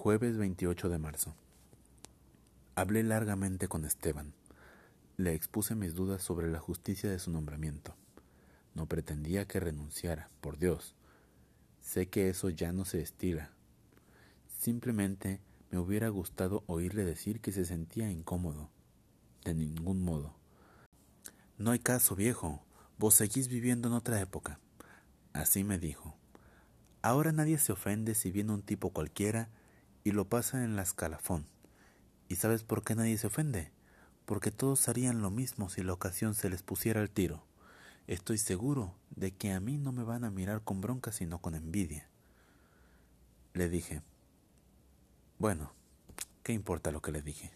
Jueves 28 de marzo. Hablé largamente con Esteban. Le expuse mis dudas sobre la justicia de su nombramiento. No pretendía que renunciara, por Dios. Sé que eso ya no se estira. Simplemente me hubiera gustado oírle decir que se sentía incómodo. De ningún modo. No hay caso, viejo. Vos seguís viviendo en otra época. Así me dijo. Ahora nadie se ofende si viene un tipo cualquiera y lo pasa en la escalafón. ¿Y sabes por qué nadie se ofende? Porque todos harían lo mismo si la ocasión se les pusiera al tiro. Estoy seguro de que a mí no me van a mirar con bronca sino con envidia. Le dije, bueno, ¿qué importa lo que le dije?